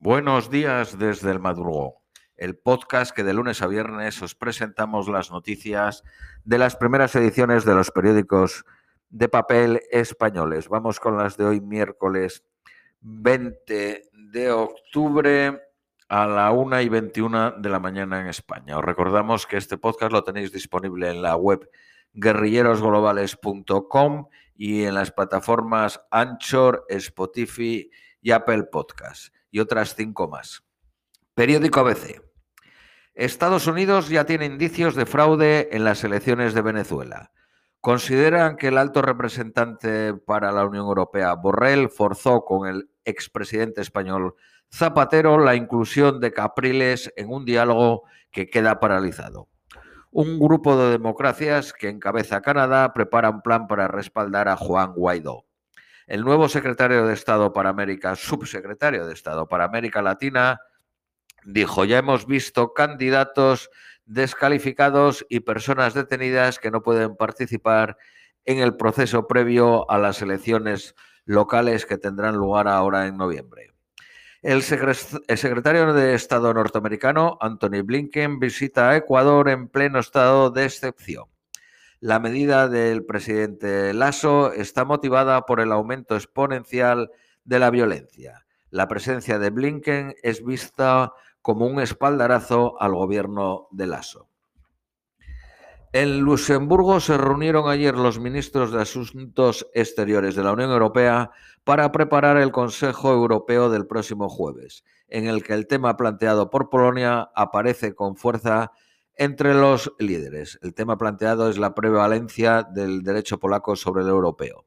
Buenos días desde el madrugón, el podcast que de lunes a viernes os presentamos las noticias de las primeras ediciones de los periódicos de papel españoles. Vamos con las de hoy, miércoles 20 de octubre a la 1 y 21 de la mañana en España. Os recordamos que este podcast lo tenéis disponible en la web guerrillerosglobales.com y en las plataformas Anchor, Spotify y Apple Podcast y otras cinco más. Periódico ABC. Estados Unidos ya tiene indicios de fraude en las elecciones de Venezuela. Consideran que el alto representante para la Unión Europea, Borrell, forzó con el expresidente español Zapatero la inclusión de Capriles en un diálogo que queda paralizado. Un grupo de democracias que encabeza Canadá prepara un plan para respaldar a Juan Guaidó. El nuevo secretario de Estado para América, subsecretario de Estado para América Latina, dijo, ya hemos visto candidatos descalificados y personas detenidas que no pueden participar en el proceso previo a las elecciones locales que tendrán lugar ahora en noviembre. El, secretario de Estado norteamericano, Anthony Blinken, visita a Ecuador en pleno estado de excepción. La medida del presidente Lasso está motivada por el aumento exponencial de la violencia. La presencia de Blinken es vista como un espaldarazo al gobierno de Lasso. En Luxemburgo se reunieron ayer los ministros de Asuntos Exteriores de la Unión Europea para preparar el Consejo Europeo del próximo jueves, en el que el tema planteado por Polonia aparece con fuerza entre los líderes. El tema planteado es la prevalencia del derecho polaco sobre el europeo.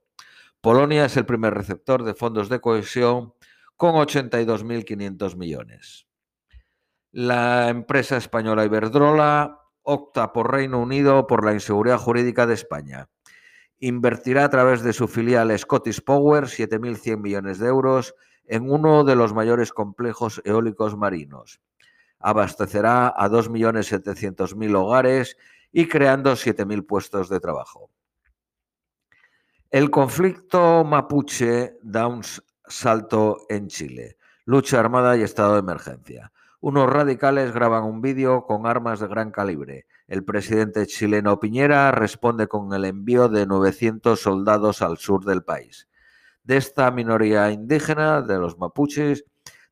Polonia es el primer receptor de fondos de cohesión con 82.500 millones. La empresa española Iberdrola opta por Reino Unido por la inseguridad jurídica de España. Invertirá a través de su filial Scottish Power 7.100 millones de euros en uno de los mayores complejos eólicos marinos abastecerá a 2.700.000 hogares y creando 7.000 puestos de trabajo. El conflicto mapuche da un salto en Chile. Lucha armada y estado de emergencia. Unos radicales graban un vídeo con armas de gran calibre. El presidente chileno Piñera responde con el envío de 900 soldados al sur del país. De esta minoría indígena, de los mapuches,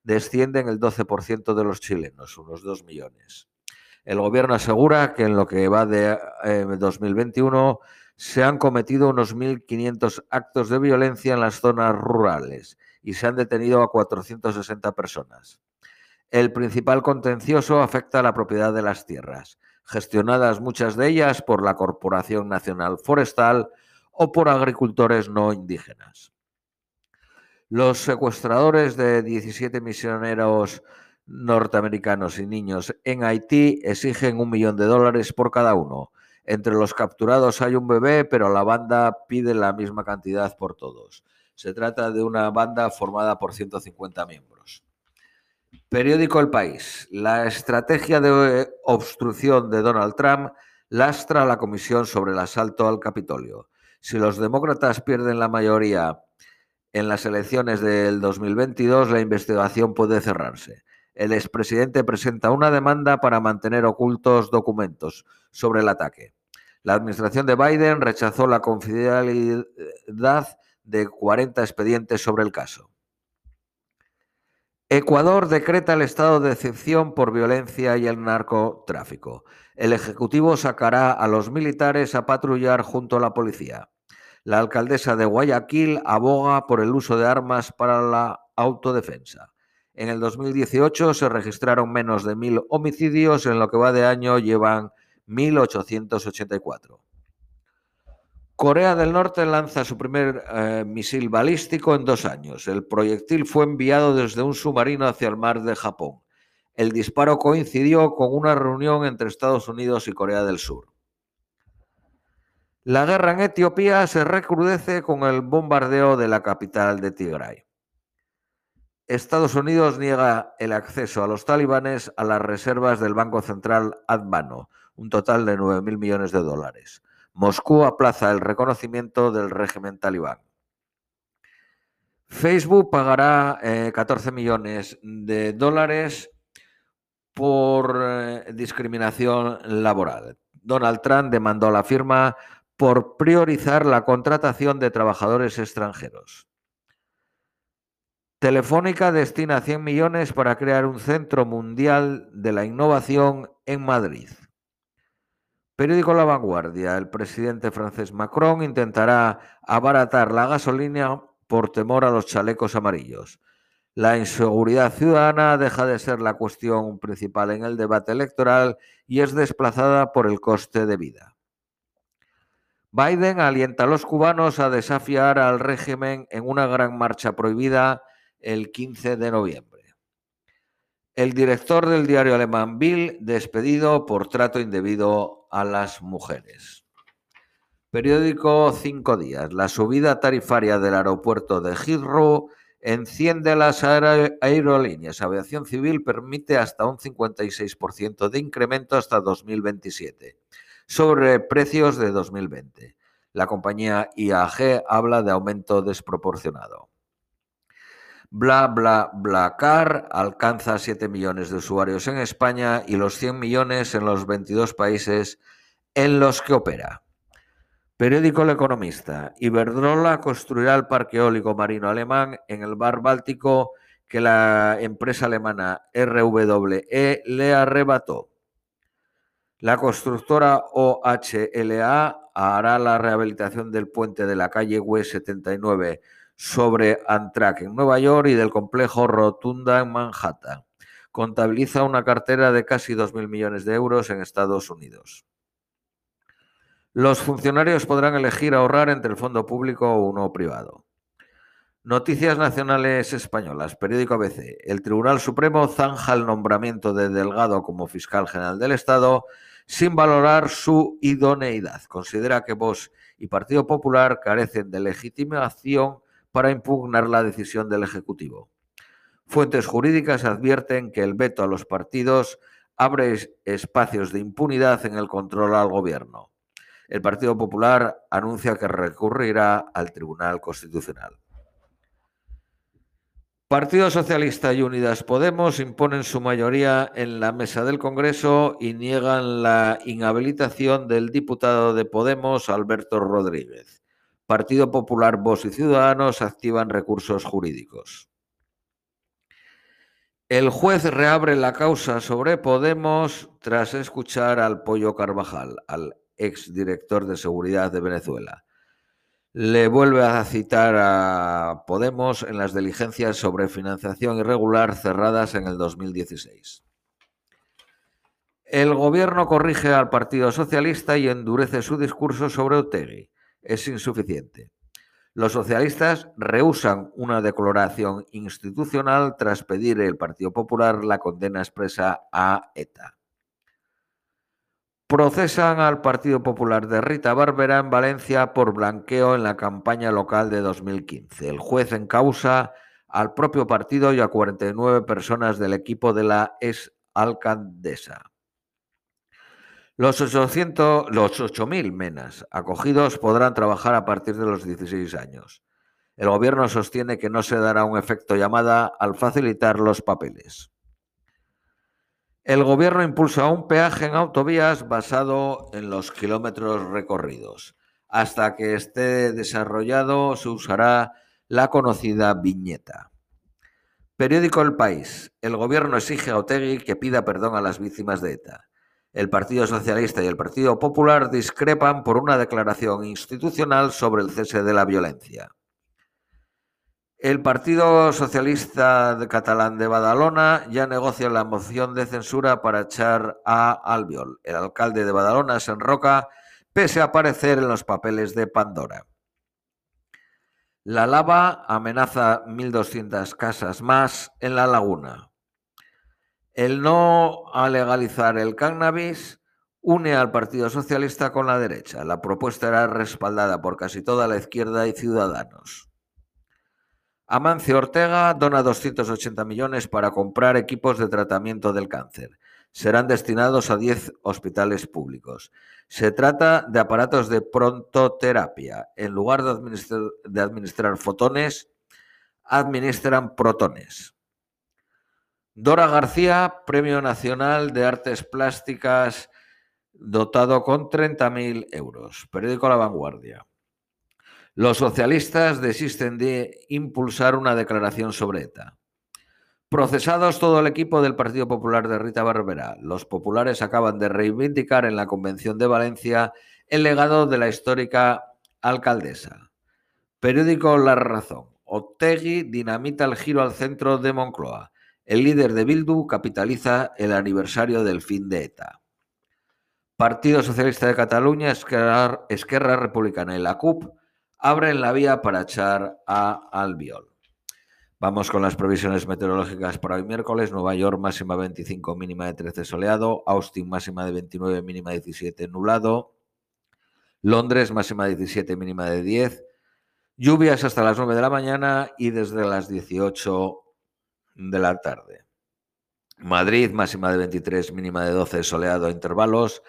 descienden el 12% de los chilenos, unos 2 millones. El gobierno asegura que en lo que va de 2021 eh, se han cometido unos 1.500 actos de violencia en las zonas rurales y se han detenido a 460 personas. El principal contencioso afecta a la propiedad de las tierras, gestionadas muchas de ellas por la Corporación Nacional Forestal o por agricultores no indígenas. Los secuestradores de 17 misioneros norteamericanos y niños en Haití exigen un millón de dólares por cada uno. Entre los capturados hay un bebé, pero la banda pide la misma cantidad por todos. Se trata de una banda formada por 150 miembros. Periódico El País. La estrategia de obstrucción de Donald Trump lastra a la comisión sobre el asalto al Capitolio. Si los demócratas pierden la mayoría en las elecciones del 2022 la investigación puede cerrarse. El expresidente presenta una demanda para mantener ocultos documentos sobre el ataque. La administración de Biden rechazó la confidencialidad de 40 expedientes sobre el caso. Ecuador decreta el estado de excepción por violencia y el narcotráfico. El Ejecutivo sacará a los militares a patrullar junto a la policía. La alcaldesa de Guayaquil aboga por el uso de armas para la autodefensa. En el 2018 se registraron menos de mil homicidios, en lo que va de año llevan 1.884. Corea del Norte lanza su primer eh, misil balístico en dos años. El proyectil fue enviado desde un submarino hacia el mar de Japón. El disparo coincidió con una reunión entre Estados Unidos y Corea del Sur. La guerra en Etiopía se recrudece con el bombardeo de la capital de Tigray. Estados Unidos niega el acceso a los talibanes a las reservas del Banco Central Advano, un total de 9.000 millones de dólares. Moscú aplaza el reconocimiento del régimen talibán. Facebook pagará 14 millones de dólares por discriminación laboral. Donald Trump demandó a la firma por priorizar la contratación de trabajadores extranjeros. Telefónica destina 100 millones para crear un centro mundial de la innovación en Madrid. Periódico La Vanguardia. El presidente francés Macron intentará abaratar la gasolina por temor a los chalecos amarillos. La inseguridad ciudadana deja de ser la cuestión principal en el debate electoral y es desplazada por el coste de vida. Biden alienta a los cubanos a desafiar al régimen en una gran marcha prohibida el 15 de noviembre. El director del diario alemán Bill despedido por trato indebido a las mujeres. Periódico Cinco Días. La subida tarifaria del aeropuerto de Heathrow enciende las aerolíneas. Aviación civil permite hasta un 56% de incremento hasta 2027 sobre precios de 2020. La compañía IAG habla de aumento desproporcionado. Bla bla bla car alcanza 7 millones de usuarios en España y los 100 millones en los 22 países en los que opera. Periódico El Economista. Iberdrola construirá el parque eólico marino alemán en el Bar Báltico que la empresa alemana RWE le arrebató. La constructora OHLA hará la rehabilitación del puente de la calle West 79 sobre Amtrak en Nueva York y del complejo Rotunda en Manhattan. Contabiliza una cartera de casi 2.000 millones de euros en Estados Unidos. Los funcionarios podrán elegir ahorrar entre el fondo público o uno privado. Noticias Nacionales Españolas, periódico ABC. El Tribunal Supremo zanja el nombramiento de Delgado como fiscal general del Estado sin valorar su idoneidad. Considera que Vox y Partido Popular carecen de legitimación para impugnar la decisión del Ejecutivo. Fuentes jurídicas advierten que el veto a los partidos abre espacios de impunidad en el control al gobierno. El Partido Popular anuncia que recurrirá al Tribunal Constitucional. Partido Socialista y Unidas Podemos imponen su mayoría en la mesa del Congreso y niegan la inhabilitación del diputado de Podemos, Alberto Rodríguez. Partido Popular, Vox y Ciudadanos activan recursos jurídicos. El juez reabre la causa sobre Podemos tras escuchar al Pollo Carvajal, al exdirector de Seguridad de Venezuela le vuelve a citar a Podemos en las diligencias sobre financiación irregular cerradas en el 2016. El gobierno corrige al Partido Socialista y endurece su discurso sobre Otegi. Es insuficiente. Los socialistas rehusan una declaración institucional tras pedir el Partido Popular la condena expresa a ETA. Procesan al Partido Popular de Rita Bárbara en Valencia por blanqueo en la campaña local de 2015. El juez en causa al propio partido y a 49 personas del equipo de la ex alcaldesa. Los 800, los 8.000 menas acogidos podrán trabajar a partir de los 16 años. El gobierno sostiene que no se dará un efecto llamada al facilitar los papeles. El gobierno impulsa un peaje en autovías basado en los kilómetros recorridos. Hasta que esté desarrollado se usará la conocida viñeta. Periódico El País. El gobierno exige a Otegui que pida perdón a las víctimas de ETA. El Partido Socialista y el Partido Popular discrepan por una declaración institucional sobre el cese de la violencia. El Partido Socialista Catalán de Badalona ya negocia la moción de censura para echar a Albiol. El alcalde de Badalona se enroca pese a aparecer en los papeles de Pandora. La lava amenaza 1.200 casas más en la laguna. El no a legalizar el cannabis une al Partido Socialista con la derecha. La propuesta era respaldada por casi toda la izquierda y ciudadanos. Amancio Ortega dona 280 millones para comprar equipos de tratamiento del cáncer. Serán destinados a 10 hospitales públicos. Se trata de aparatos de prontoterapia. En lugar de administrar, fotones, administran protones. Dora García, Premio Nacional de Artes Plásticas, dotado con 30.000 euros. Periódico La Vanguardia. Los socialistas desisten de impulsar una declaración sobre ETA. Procesados todo el equipo del Partido Popular de Rita Barbera, los populares acaban de reivindicar en la Convención de Valencia el legado de la histórica alcaldesa. Periódico La Razón. Otegi dinamita el giro al centro de Moncloa. El líder de Bildu capitaliza el aniversario del fin de ETA. Partido Socialista de Cataluña, Esquerra, Esquerra Republicana y la CUP abren la vía para echar a Albiol. Vamos con las previsiones meteorológicas para hoy miércoles. Nueva York máxima 25, mínima de 13 soleado. Austin máxima de 29, mínima de 17 nublado. Londres máxima de 17, mínima de 10. Lluvias hasta las 9 de la mañana y desde las 18 de la tarde. Madrid máxima de 23, mínima de 12 soleado a intervalos.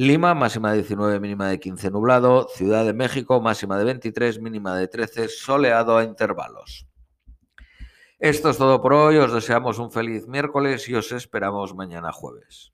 Lima, máxima de 19, mínima de 15 nublado. Ciudad de México, máxima de 23, mínima de 13, soleado a intervalos. Esto es todo por hoy, os deseamos un feliz miércoles y os esperamos mañana jueves.